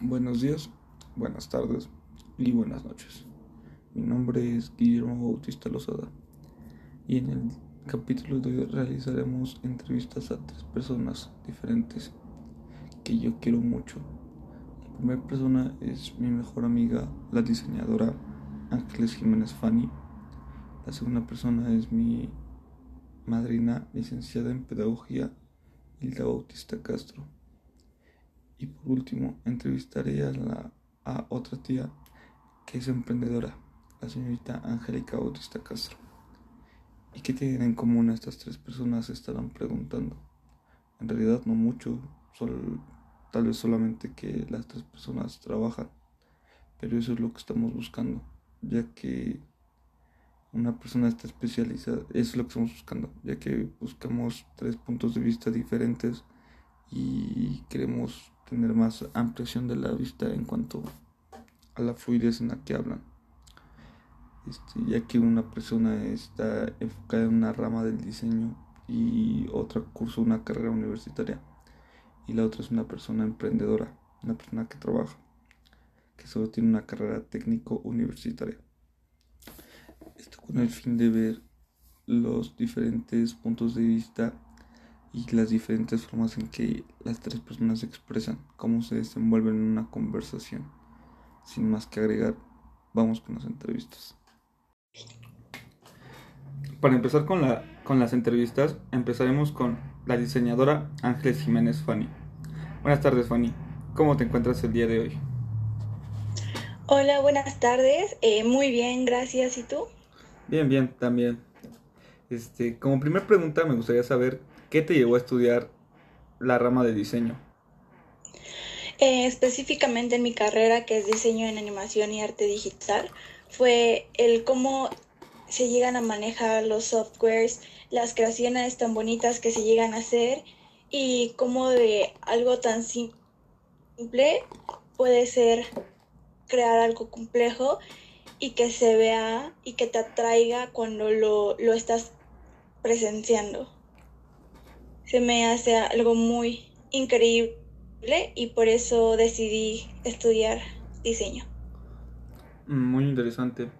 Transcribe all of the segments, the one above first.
Buenos días, buenas tardes y buenas noches. Mi nombre es Guillermo Bautista Lozada y en el capítulo de hoy realizaremos entrevistas a tres personas diferentes que yo quiero mucho. La primera persona es mi mejor amiga, la diseñadora Ángeles Jiménez Fanny. La segunda persona es mi madrina, licenciada en Pedagogía, Hilda Bautista Castro. Y por último, entrevistaré a, la, otra tía que es emprendedora, la señorita Angélica Bautista Castro. ¿Y qué tienen en común estas tres personas? Estarán preguntando. En realidad no mucho, tal vez solamente que las tres personas trabajan, pero eso es lo que estamos buscando, ya que una persona está especializada, es lo que estamos buscando, ya que buscamos tres puntos de vista diferentes y queremos tener más ampliación de la vista en cuanto a la fluidez en la que hablan. Este, ya que una persona está enfocada en una rama del diseño y otra cursa una carrera universitaria y la otra es una persona emprendedora, una persona que trabaja, que solo tiene una carrera técnico universitaria. Esto con el fin de ver los diferentes puntos de vista y las diferentes formas en que las tres personas se expresan, cómo se desenvuelven en una conversación. Sin más que agregar, vamos con las entrevistas. Para empezar con, la, con las entrevistas, empezaremos con la diseñadora Ángeles Jiménez Fanny. Buenas tardes, Fanny. ¿Cómo te encuentras el día de hoy? Hola, buenas tardes. Eh, muy bien, gracias. ¿Y tú? Bien, bien, también. Este, como primera pregunta, me gustaría saber ¿Qué te llevó a estudiar la rama de diseño? Eh, específicamente en mi carrera, que es diseño en animación y arte digital, fue el cómo se llegan a manejar los softwares, las creaciones tan bonitas que se llegan a hacer y cómo de algo tan simple puede ser crear algo complejo y que se vea y que te atraiga cuando lo, lo estás presenciando se me hace algo muy increíble y por eso decidí estudiar diseño. Muy interesante.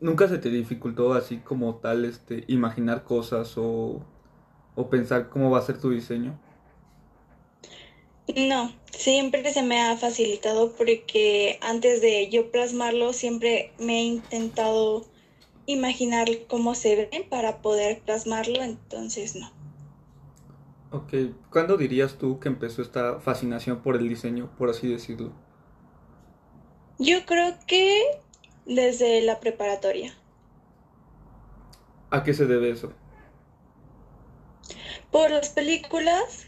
¿Nunca se te dificultó así como tal este imaginar cosas o, o pensar cómo va a ser tu diseño? No, siempre se me ha facilitado porque antes de yo plasmarlo siempre me he intentado imaginar cómo se ve para poder plasmarlo, entonces no. Ok, ¿cuándo dirías tú que empezó esta fascinación por el diseño, por así decirlo? Yo creo que desde la preparatoria. ¿A qué se debe eso? Por las películas,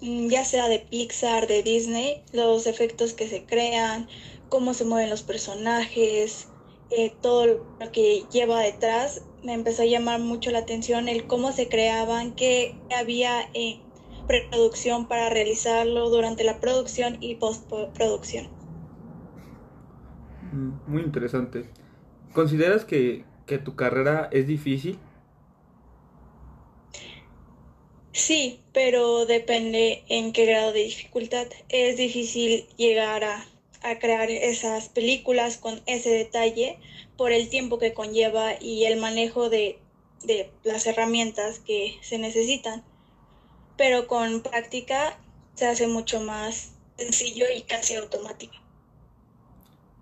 mm, ya sea de Pixar, de Disney, los efectos que se crean, cómo se mueven los personajes, eh, todo lo que lleva detrás, me empezó a llamar mucho la atención el cómo se creaban, qué había en preproducción para realizarlo durante la producción y postproducción. Mm, muy interesante. ¿Consideras que, que tu carrera es difícil? Sí, pero depende en qué grado de dificultad. Es difícil llegar a a crear esas películas con ese detalle por el tiempo que conlleva y el manejo de, las herramientas que se necesitan. Pero con práctica se hace mucho más sencillo y casi automático.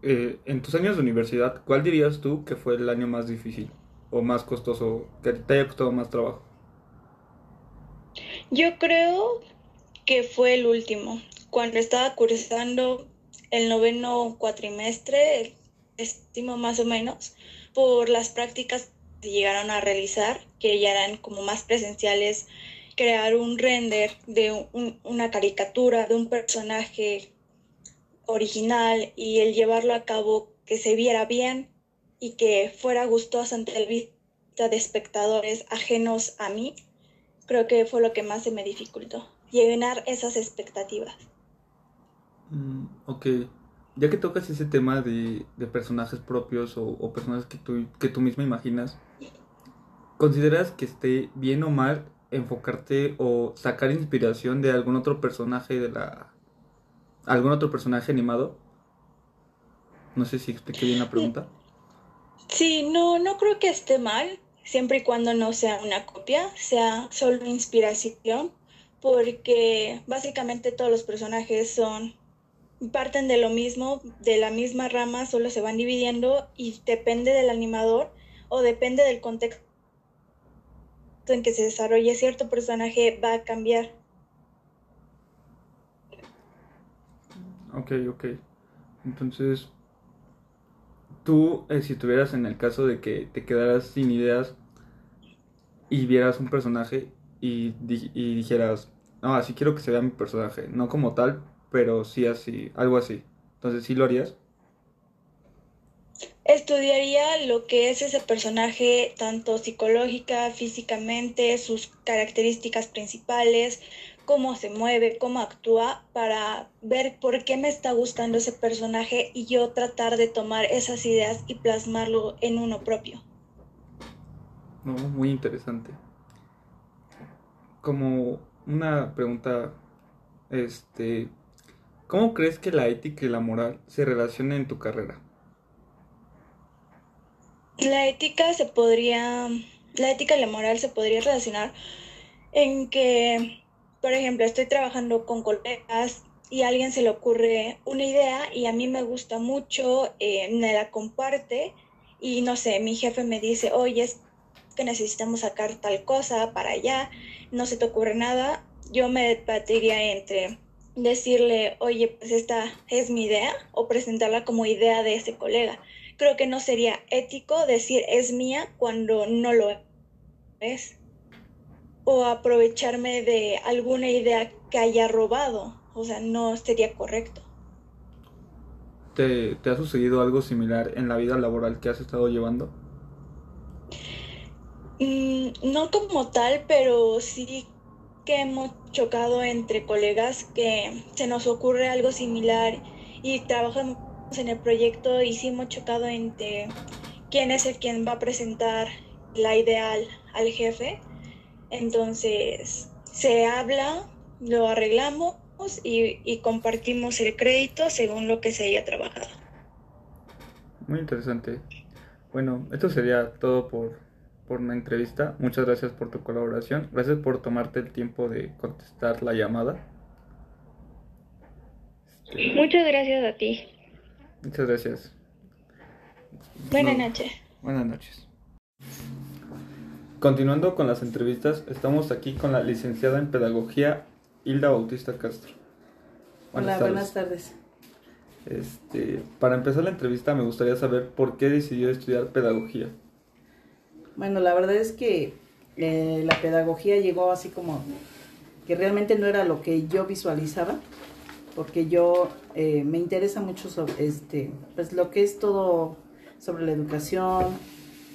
Eh, en tus años de universidad, ¿cuál dirías tú que fue el año más difícil o más costoso, que te haya costado más trabajo? Yo creo que fue el último. Cuando estaba cursando el noveno cuatrimestre, estimo más o menos, por las prácticas que llegaron a realizar, que ya eran como más presenciales, crear un render de una caricatura de un personaje original y el llevarlo a cabo que se viera bien y que fuera gustoso ante el vista de espectadores ajenos a mí, creo que fue lo que más se me dificultó, llenar esas expectativas. Mm, ok, ya que tocas ese tema de, personajes propios o, personajes que tú, que tú misma imaginas, ¿consideras que esté bien o mal enfocarte o sacar inspiración de algún otro personaje de la ¿Algún otro personaje animado? No sé si expliqué bien la pregunta. Sí, no, no creo que esté mal, siempre y cuando no sea una copia, sea solo inspiración, porque básicamente todos los personajes son parten de lo mismo, de la misma rama, solo se van dividiendo y depende del animador o depende del contexto en que se desarrolle cierto personaje va a cambiar. Ok, ok. Entonces, tú, eh, si estuvieras en el caso de que te quedaras sin ideas y vieras un personaje y, y dijeras, no, así quiero que se vea mi personaje, no como tal, pero sí así, algo así. Entonces, ¿sí lo harías? Estudiaría lo que es ese personaje, tanto psicológica, físicamente, sus características principales, cómo se mueve, cómo actúa, para ver por qué me está gustando ese personaje y yo tratar de tomar esas ideas y plasmarlo en uno propio. No, muy interesante. Como una pregunta, este, ¿cómo crees que la ética y la moral se relacionan en tu carrera? La ética se podría, la ética y la moral se podría relacionar en que, por ejemplo, estoy trabajando con colegas y a alguien se le ocurre una idea y a mí me gusta mucho, eh, me la comparte y no sé, mi jefe me dice, oye, es que necesitamos sacar tal cosa para allá, no se te ocurre nada, yo me debatiría entre decirle, oye, pues esta es mi idea o presentarla como idea de ese colega creo que no sería ético decir es mía cuando no lo es. O aprovecharme de alguna idea que haya robado. O sea, no sería correcto. ¿Te, ha sucedido algo similar en la vida laboral que has estado llevando? Mm, no como tal, pero sí que hemos chocado entre colegas que se nos ocurre algo similar y trabajamos en el proyecto y sí hemos chocado entre quién es el quien va a presentar la ideal al jefe. Entonces se habla, lo arreglamos y, y, compartimos el crédito según lo que se haya trabajado. Muy interesante. Bueno, esto sería todo por, por una entrevista. Muchas gracias por tu colaboración. Gracias por tomarte el tiempo de contestar la llamada. Muchas gracias a ti. Muchas gracias. Buenas noches. Buenas noches. Continuando con las entrevistas, estamos aquí con la licenciada en Pedagogía Hilda Bautista Castro. Hola, buenas tardes. Este, para empezar la entrevista me gustaría saber por qué decidió estudiar pedagogía. Bueno, la verdad es que eh, la pedagogía llegó así como que realmente no era lo que yo visualizaba porque yo eh, me interesa mucho sobre este, pues lo que es todo sobre la educación,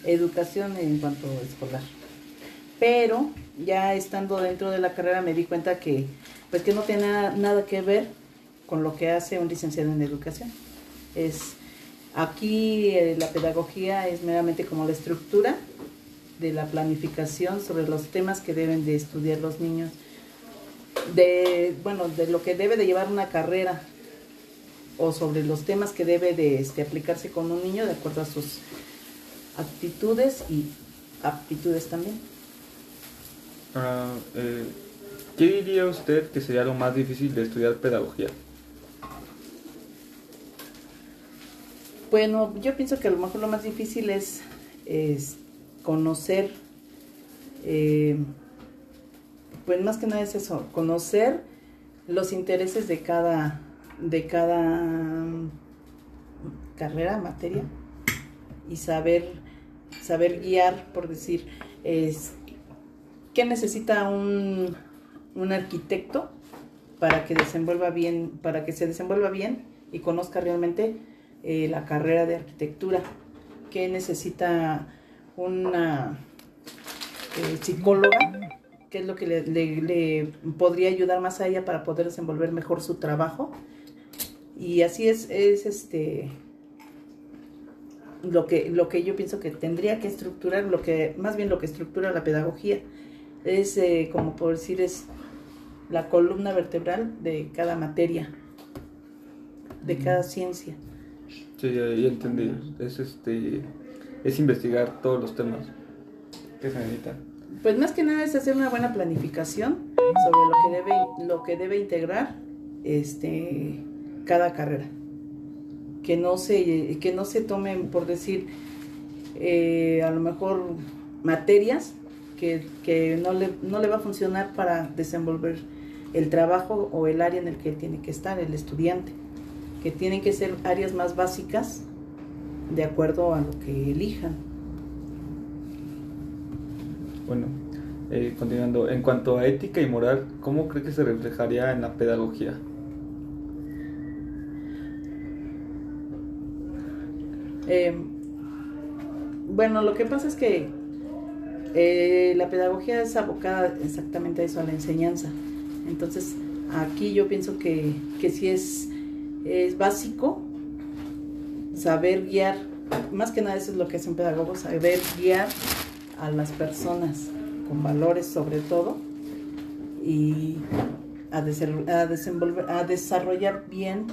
educación en cuanto a escolar. Pero ya estando dentro de la carrera me di cuenta que pues que no tiene nada, que ver con lo que hace un licenciado en educación. Es aquí eh, la pedagogía es meramente como la estructura de la planificación sobre los temas que deben de estudiar los niños de, bueno, de lo que debe de llevar una carrera o sobre los temas que debe de este, aplicarse con un niño de acuerdo a sus actitudes y aptitudes también. Ah, eh, ¿Qué diría usted que sería lo más difícil de estudiar pedagogía? Bueno, yo pienso que a lo mejor lo más difícil es, es conocer eh, pues más que nada es eso, conocer los intereses de cada, de cada carrera, materia, y saber, saber guiar, por decir, es, qué necesita un, un arquitecto para que desenvuelva bien, para que se desenvuelva bien y conozca realmente eh, la carrera de arquitectura, qué necesita una eh, psicóloga qué es lo que le, podría ayudar más a ella para poder desenvolver mejor su trabajo. Y así es, es este lo que, lo que yo pienso que tendría que estructurar, lo que, más bien lo que estructura la pedagogía, es eh, como por decir, es la columna vertebral de cada materia. de cada ciencia. Sí, ya, ya entendí. Es este es investigar todos los temas que se necesitan. Pues más que nada es hacer una buena planificación sobre lo que debe, lo que debe integrar este cada carrera. Que no se, que no se tomen, por decir, eh, a lo mejor materias que, que no, le, no le va a funcionar para desenvolver el trabajo o el área en el que tiene que estar el estudiante. Que tienen que ser áreas más básicas de acuerdo a lo que elijan. Bueno, eh, continuando, en cuanto a ética y moral, ¿cómo cree que se reflejaría en la pedagogía? Eh, bueno, lo que pasa es que eh, la pedagogía es abocada exactamente a eso, a la enseñanza. Entonces, aquí yo pienso que, que sí es, es básico saber guiar, más que nada eso es lo que es un pedagogo, saber guiar a las personas con valores sobre todo y a, desenvolver, a desarrollar bien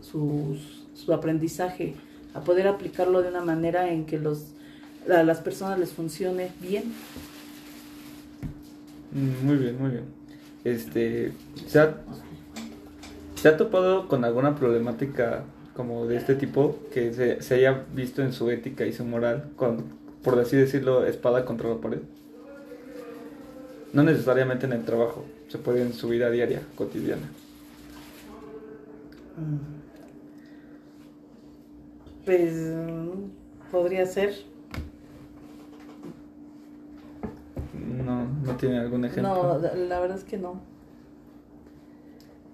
sus, su aprendizaje, a poder aplicarlo de una manera en que los, a las personas les funcione bien. Mm, muy bien, muy bien. Este, ¿se ha, ¿se ha topado con alguna problemática como de este tipo que se, se, haya visto en su ética y su moral, con, por así decirlo, espada contra la pared. No necesariamente en el trabajo, se puede en su vida diaria, cotidiana. Pues podría ser. No, no tiene algún ejemplo. No, la verdad es que no.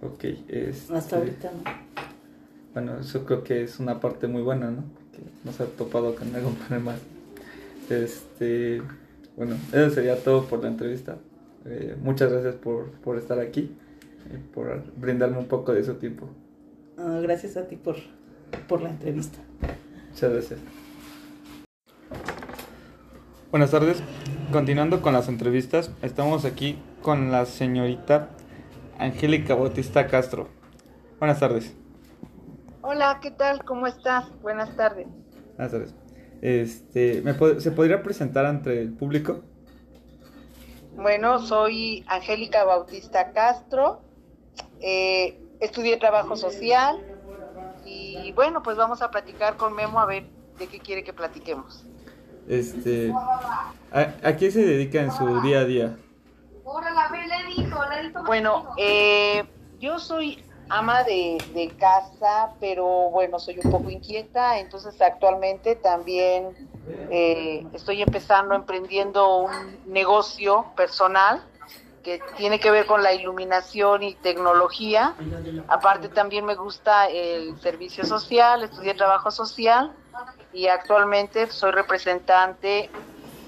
Ok, este... hasta ahorita no. Bueno, eso creo que es una parte muy buena, ¿no? Que no se ha topado con algún problema. Este, bueno, eso sería todo por la entrevista. Eh, muchas gracias por, por estar aquí, y por brindarme un poco de su tiempo. Uh, gracias a ti por, por la entrevista. Muchas gracias. Buenas tardes. Continuando con las entrevistas, estamos aquí con la señorita Angélica Bautista Castro. Buenas tardes. Hola, ¿qué tal? ¿Cómo estás? Buenas tardes. Buenas tardes. Este, ¿me ¿Se podría presentar ante el público? Bueno, soy Angélica Bautista Castro, eh, estudié trabajo social y bueno, pues vamos a platicar con Memo a ver de qué quiere que platiquemos. Este, ¿a, a qué se dedica en su día a día? Bueno, eh, yo soy ama de, casa, pero bueno, soy un poco inquieta, entonces actualmente también eh, estoy empezando, emprendiendo un negocio personal que tiene que ver con la iluminación y tecnología. Aparte también me gusta el servicio social, estudié trabajo social y actualmente soy representante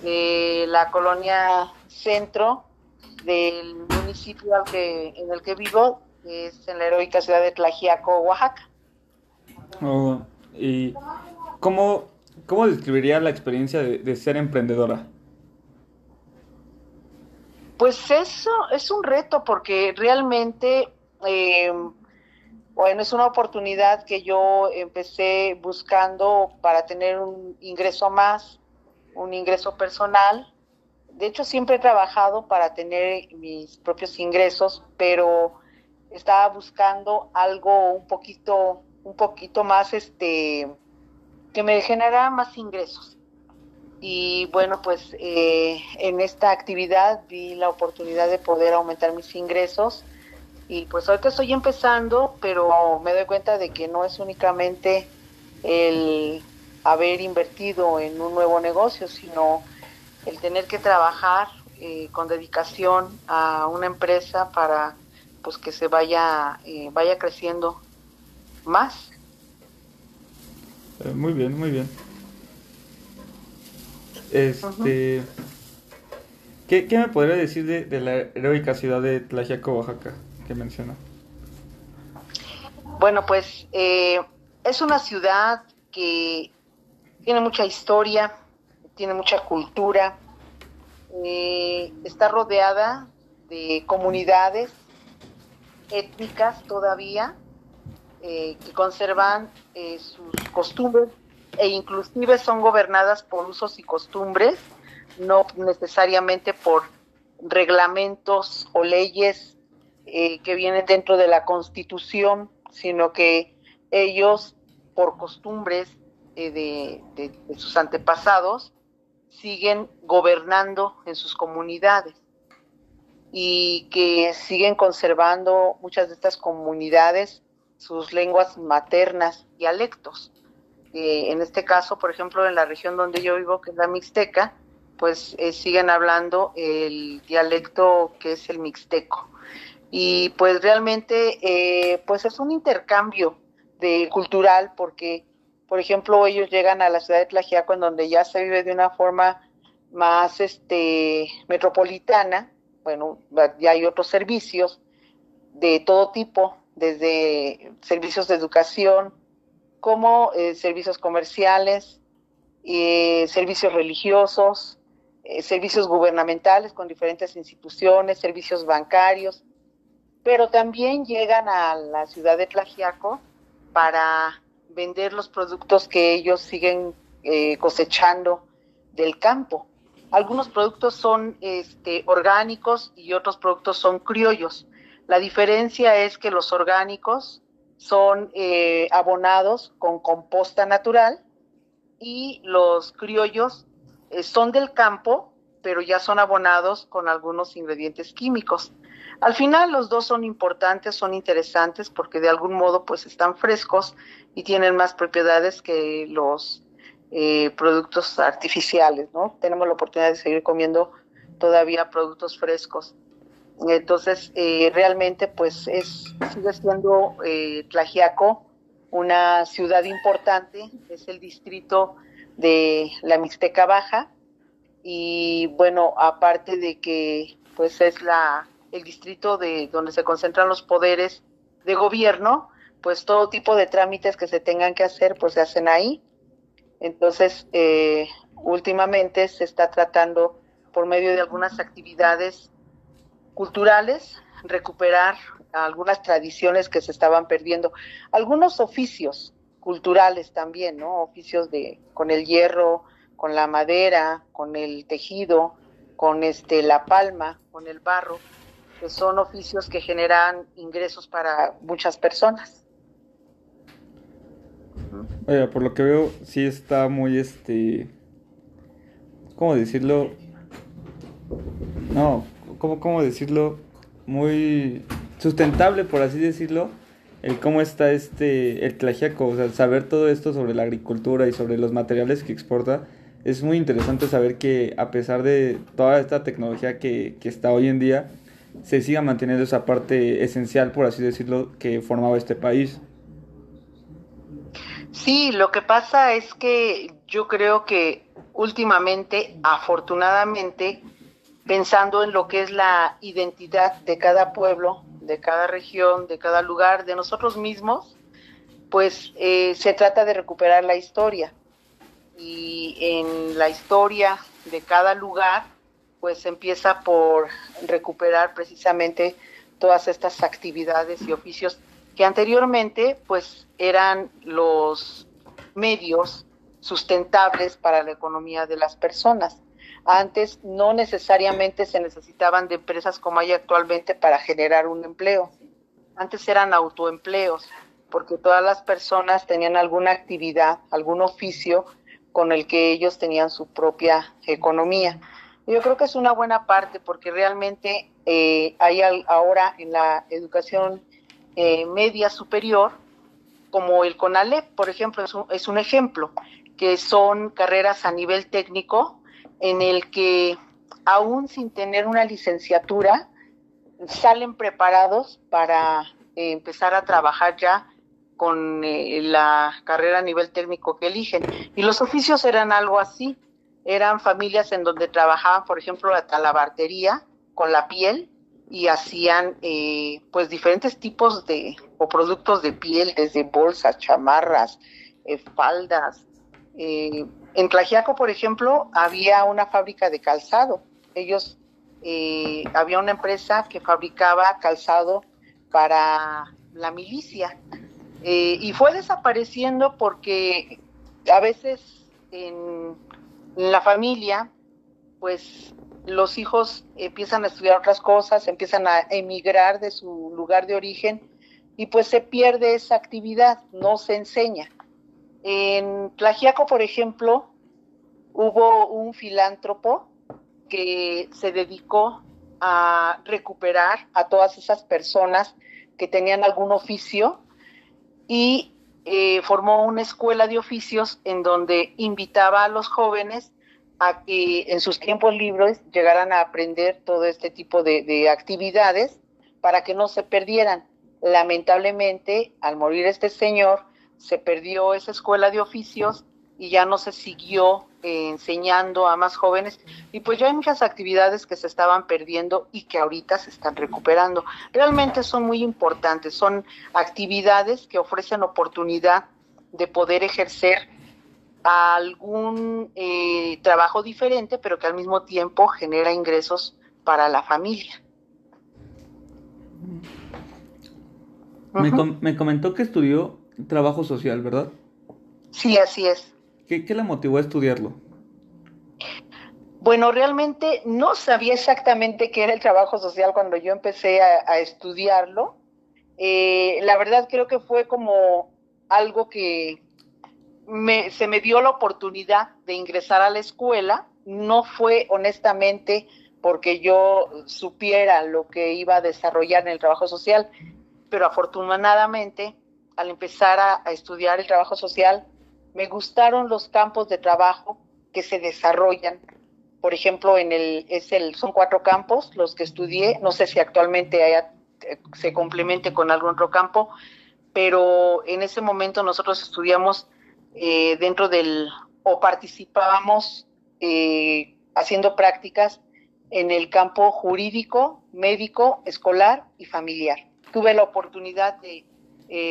de la colonia centro del municipio en el que vivo, es en la heroica ciudad de Tlajiaco, Oaxaca. Oh, ¿Y cómo, cómo describiría la experiencia de, de, ser emprendedora? Pues eso es un reto porque realmente, eh, bueno, es una oportunidad que yo empecé buscando para tener un ingreso más, un ingreso personal. De hecho, siempre he trabajado para tener mis propios ingresos, pero estaba buscando algo un poquito, un poquito más, este, que me generara más ingresos. Y bueno, pues eh, en esta actividad vi la oportunidad de poder aumentar mis ingresos. Y pues ahorita estoy empezando, pero me doy cuenta de que no es únicamente el haber invertido en un nuevo negocio, sino el tener que trabajar eh, con dedicación a una empresa para pues que se vaya eh, vaya creciendo más. Eh, muy bien muy bien. Este uh -huh. ¿qué, ¿qué, me podría decir de, de, la heroica ciudad de Tlaxiaco Oaxaca que mencionó bueno pues eh, es una ciudad que tiene mucha historia tiene mucha cultura eh, está rodeada de comunidades étnicas todavía. eh, que conservan eh, sus costumbres e inclusive son gobernadas por usos y costumbres, no necesariamente por reglamentos o leyes eh, que vienen dentro de la constitución, sino que ellos, por costumbres de, de sus antepasados, siguen gobernando en sus comunidades y que siguen conservando muchas de estas comunidades sus lenguas maternas, dialectos. Eh, en este caso, por ejemplo, en la región donde yo vivo, que es la Mixteca, pues eh, siguen hablando el dialecto que es el mixteco. Y pues realmente, eh, pues es un intercambio de cultural porque, por ejemplo, ellos llegan a la ciudad de Tlajiaco en donde ya se vive de una forma más este metropolitana bueno, ya hay otros servicios de todo tipo, desde servicios de educación, como eh, servicios comerciales, eh, servicios religiosos, eh, servicios gubernamentales con diferentes instituciones, servicios bancarios, pero también llegan a la ciudad de Tlajiaco para vender los productos que ellos siguen cosechando del campo. Algunos productos son este, orgánicos y otros productos son criollos. La diferencia es que los orgánicos son eh, abonados con composta natural y los criollos eh, son del campo, pero ya son abonados con algunos ingredientes químicos. Al final los dos son importantes, son interesantes porque de algún modo pues están frescos y tienen más propiedades que los eh, productos artificiales, ¿no? Tenemos la oportunidad de seguir comiendo todavía productos frescos. Entonces, eh, realmente, pues, es, sigue siendo eh, Tlajiaco una ciudad importante, es el distrito de la Mixteca Baja, y bueno, aparte de que, pues, es la, el distrito de donde se concentran los poderes de gobierno, pues todo tipo de trámites que se tengan que hacer, pues se hacen ahí entonces, eh, últimamente se está tratando por medio de algunas actividades culturales recuperar algunas tradiciones que se estaban perdiendo, algunos oficios culturales también, ¿no? Oficios de con el hierro, con la madera, con el tejido, con este la palma, con el barro, que son oficios que generan ingresos para muchas personas. Por lo que veo, sí está muy, este... ¿Cómo decirlo? No, ¿cómo, cómo decirlo? Muy sustentable, por así decirlo, el cómo está este, el Tlajiaco, o sea, saber todo esto sobre la agricultura y sobre los materiales que exporta, es muy interesante saber que a pesar de toda esta tecnología que, que está hoy en día, se siga manteniendo esa parte esencial, por así decirlo, que formaba este país. Sí, lo que pasa es que yo creo que últimamente, afortunadamente, pensando en lo que es la identidad de cada pueblo, de cada región, de cada lugar, de nosotros mismos, pues eh, se trata de recuperar la historia. Y en la historia de cada lugar, pues empieza por recuperar precisamente todas estas actividades y oficios que anteriormente pues eran los medios sustentables para la economía de las personas. Antes no necesariamente se necesitaban de empresas como hay actualmente para generar un empleo. Antes eran autoempleos, porque todas las personas tenían alguna actividad, algún oficio con el que ellos tenían su propia economía. Yo creo que es una buena parte porque realmente eh, hay ahora en la educación eh, media superior, como el CONALEP, por ejemplo, es un, es un ejemplo, que son carreras a nivel técnico en el que aún sin tener una licenciatura, salen preparados para eh, empezar a trabajar ya con eh, la carrera a nivel técnico que eligen. Y los oficios eran algo así, eran familias en donde trabajaban, por ejemplo, la talabartería con la piel, y hacían eh, pues diferentes tipos de o productos de piel, desde bolsas, chamarras, eh, faldas. Eh, en Tlajiaco, por ejemplo, había una fábrica de calzado. Ellos, había una empresa que fabricaba calzado para la milicia Eh, y fue desapareciendo porque a veces en, la familia, pues los hijos empiezan a estudiar otras cosas, empiezan a emigrar de su lugar de origen y pues se pierde esa actividad, no se enseña. En Tlajiaco, por ejemplo, hubo un filántropo que se dedicó a recuperar a todas esas personas que tenían algún oficio y eh, formó una escuela de oficios en donde invitaba a los jóvenes a que en sus tiempos libres llegaran a aprender todo este tipo de actividades para que no se perdieran. Lamentablemente, al morir este señor, se perdió esa escuela de oficios y ya no se siguió eh, enseñando a más jóvenes y pues ya hay muchas actividades que se estaban perdiendo y que ahorita se están recuperando. Realmente son muy importantes, son actividades que ofrecen oportunidad de poder ejercer algún eh, trabajo diferente, pero que al mismo tiempo genera ingresos para la familia. Me, me comentó que estudió trabajo social, ¿verdad? Sí, así es. ¿Qué, qué la motivó a estudiarlo? Bueno, realmente no sabía exactamente qué era el trabajo social cuando yo empecé a, estudiarlo. Eh, la verdad creo que fue como algo que me, se me dio la oportunidad de ingresar a la escuela. No fue honestamente porque yo supiera lo que iba a desarrollar en el trabajo social, pero afortunadamente al empezar a estudiar el trabajo social me gustaron los campos de trabajo que se desarrollan. Por ejemplo, en el, es el, son cuatro campos los que estudié. No sé si actualmente haya, eh, se complemente con algún otro campo, pero en ese momento nosotros estudiamos eh, dentro del, o participábamos eh, haciendo prácticas en el campo jurídico, médico, escolar y familiar. Tuve la oportunidad de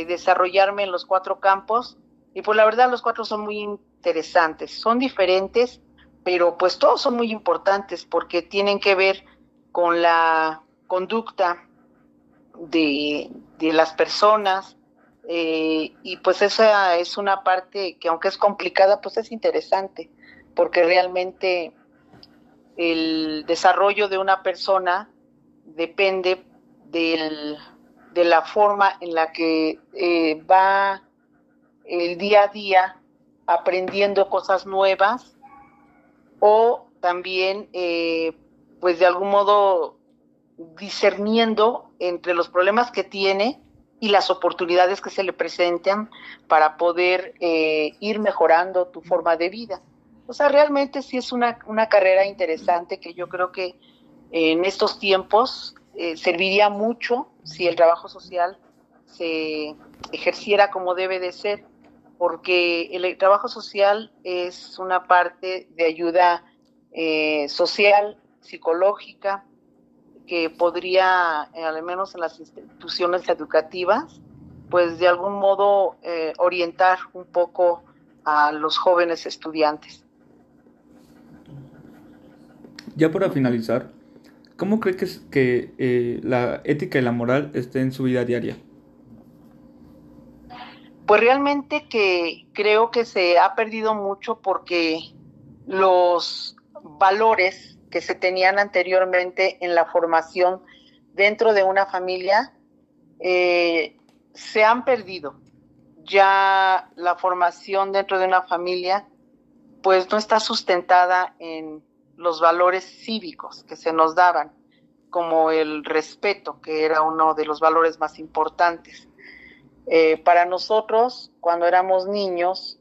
desarrollarme en los cuatro campos y pues la verdad los cuatro son muy interesantes, son diferentes, pero pues todos son muy importantes porque tienen que ver con la conducta de, las personas eh, y pues esa es una parte que aunque es complicada pues es interesante porque realmente el desarrollo de una persona depende del, de la forma en la que eh, va el día a día aprendiendo cosas nuevas o también eh, pues de algún modo discerniendo entre los problemas que tiene y las oportunidades que se le presentan para poder eh, ir mejorando tu forma de vida. O sea, realmente sí es una, una carrera interesante que yo creo que en estos tiempos eh, serviría mucho si el trabajo social se ejerciera como debe de ser porque el trabajo social es una parte de ayuda eh, social, psicológica, que podría, eh, al menos en las instituciones educativas, pues de algún modo eh, orientar un poco a los jóvenes estudiantes. Ya para finalizar, ¿cómo cree que, que la ética y la moral estén en su vida diaria? Pues realmente que creo que se ha perdido mucho porque los valores que se tenían anteriormente en la formación dentro de una familia eh, se han perdido. Ya la formación dentro de una familia pues no está sustentada en los valores cívicos que se nos daban, como el respeto, que era uno de los valores más importantes. Eh, para nosotros, cuando éramos niños,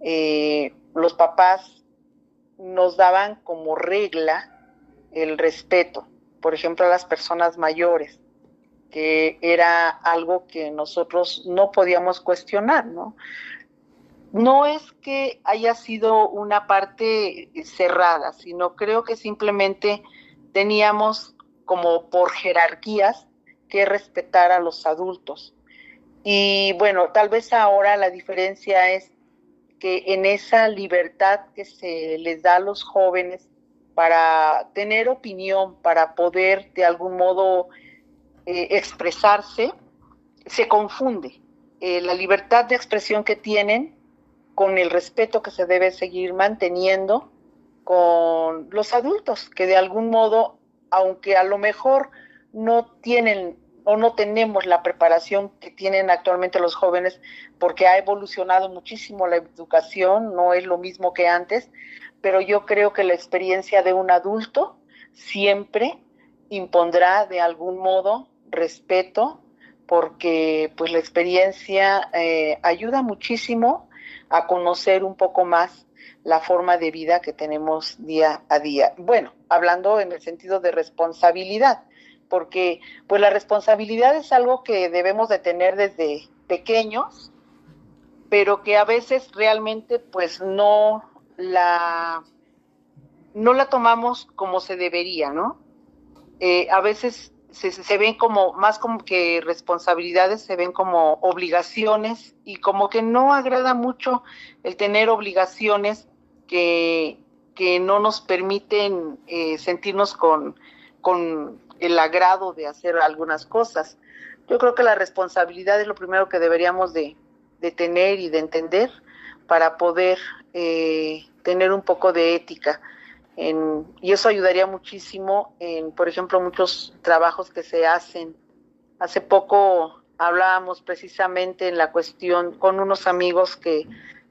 eh, los papás nos daban como regla el respeto, por ejemplo, a las personas mayores, que era algo que nosotros no podíamos cuestionar, ¿no? No es que haya sido una parte cerrada, sino creo que simplemente teníamos como por jerarquías que respetar a los adultos y bueno, tal vez ahora la diferencia es que en esa libertad que se les da a los jóvenes para tener opinión, para poder de algún modo eh, expresarse, se confunde. eh, la libertad de expresión que tienen con el respeto que se debe seguir manteniendo con los adultos, que de algún modo, aunque a lo mejor no tienen o no tenemos la preparación que tienen actualmente los jóvenes, porque ha evolucionado muchísimo la educación, no es lo mismo que antes, pero yo creo que la experiencia de un adulto siempre impondrá de algún modo respeto, porque pues la experiencia eh, ayuda muchísimo a conocer un poco más la forma de vida que tenemos día a día. Bueno, hablando en el sentido de responsabilidad, porque pues la responsabilidad es algo que debemos de tener desde pequeños, pero que a veces realmente pues no la no la tomamos como se debería, ¿no? Eh, a veces se, se, ven como más como que responsabilidades, se ven como obligaciones y como que no agrada mucho el tener obligaciones que, que no nos permiten eh, sentirnos con, con el agrado de hacer algunas cosas. Yo creo que la responsabilidad es lo primero que deberíamos de, tener y de entender para poder eh, tener un poco de ética. Y eso ayudaría muchísimo en, por ejemplo, muchos trabajos que se hacen. Hace poco hablábamos precisamente en la cuestión con unos amigos que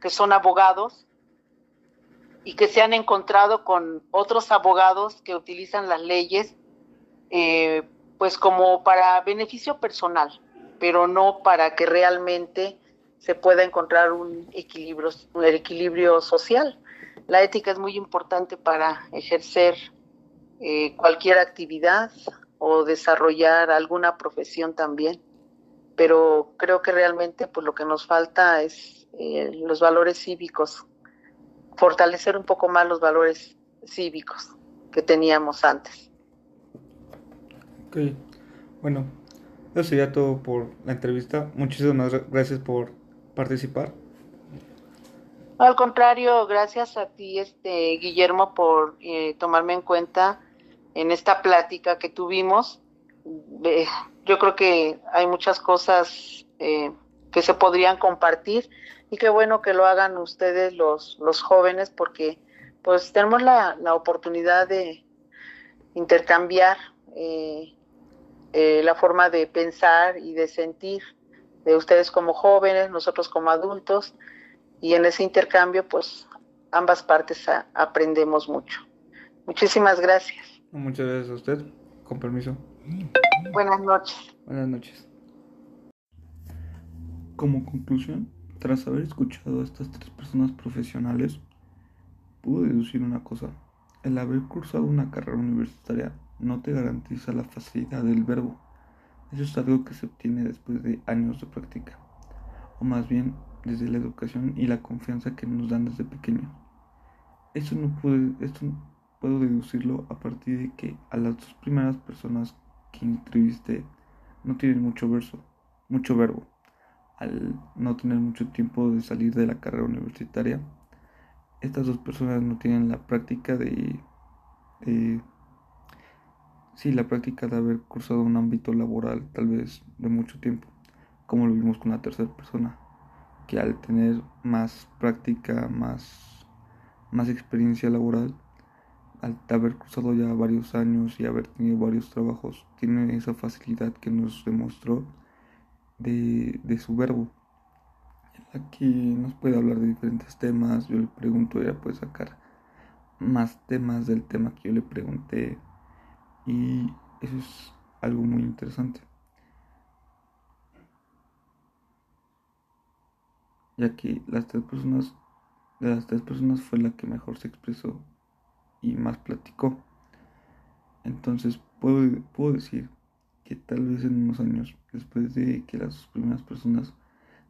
son abogados y que se han encontrado con otros abogados que utilizan las leyes eh, pues como para beneficio personal, pero no para que realmente se pueda encontrar un equilibrio, un equilibrio social. La ética es muy importante para ejercer eh, cualquier actividad o desarrollar alguna profesión también, pero creo que realmente pues lo que nos falta es eh, los valores cívicos, fortalecer un poco más los valores cívicos que teníamos antes. Ok, bueno, eso sería todo por la entrevista. Muchísimas gracias por participar. Al contrario, gracias a ti, este Guillermo, por eh, tomarme en cuenta en esta plática que tuvimos. Yo creo que hay muchas cosas eh, que se podrían compartir y qué bueno que lo hagan ustedes los, los jóvenes porque pues tenemos la, la oportunidad de intercambiar eh, eh, la forma de pensar y de sentir de ustedes como jóvenes, nosotros como adultos, y en ese intercambio, pues ambas partes a, aprendemos mucho. Muchísimas gracias. Muchas gracias a usted. Con permiso. Buenas noches. Buenas noches. Como conclusión, tras haber escuchado a estas tres personas profesionales, pude deducir una cosa. El haber cursado una carrera universitaria no te garantiza la facilidad del verbo. Eso es algo que se obtiene después de años de práctica, o más bien desde la educación y la confianza que nos dan desde pequeños. Esto no puede, esto puedo deducirlo a partir de que a las dos primeras personas que entrevisté no tienen mucho verso, mucho verbo. Al no tener mucho tiempo de salir de la carrera universitaria, estas dos personas no tienen la práctica de, de sí, la práctica de haber cursado un ámbito laboral tal vez de mucho tiempo, como lo vimos con la tercera persona, que al tener más práctica, más, más experiencia laboral, al haber cursado ya varios años y haber tenido varios trabajos, tiene esa facilidad que nos demostró de, de su verbo, que nos puede hablar de diferentes temas, yo le pregunto, ella puede sacar más temas del tema que yo le pregunté y eso es algo muy interesante. Ya que las tres personas, de las tres personas fue la que mejor se expresó y más platicó. Entonces puedo, puedo decir que tal vez en unos años, después de que las primeras personas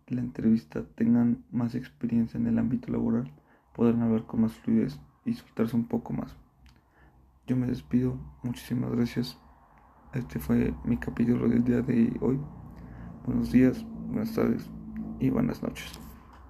de la entrevista tengan más experiencia en el ámbito laboral, podrán hablar con más fluidez y soltarse un poco más. Yo me despido. Muchísimas gracias. Este fue mi capítulo del día de hoy. Buenos días, buenas tardes y buenas noches.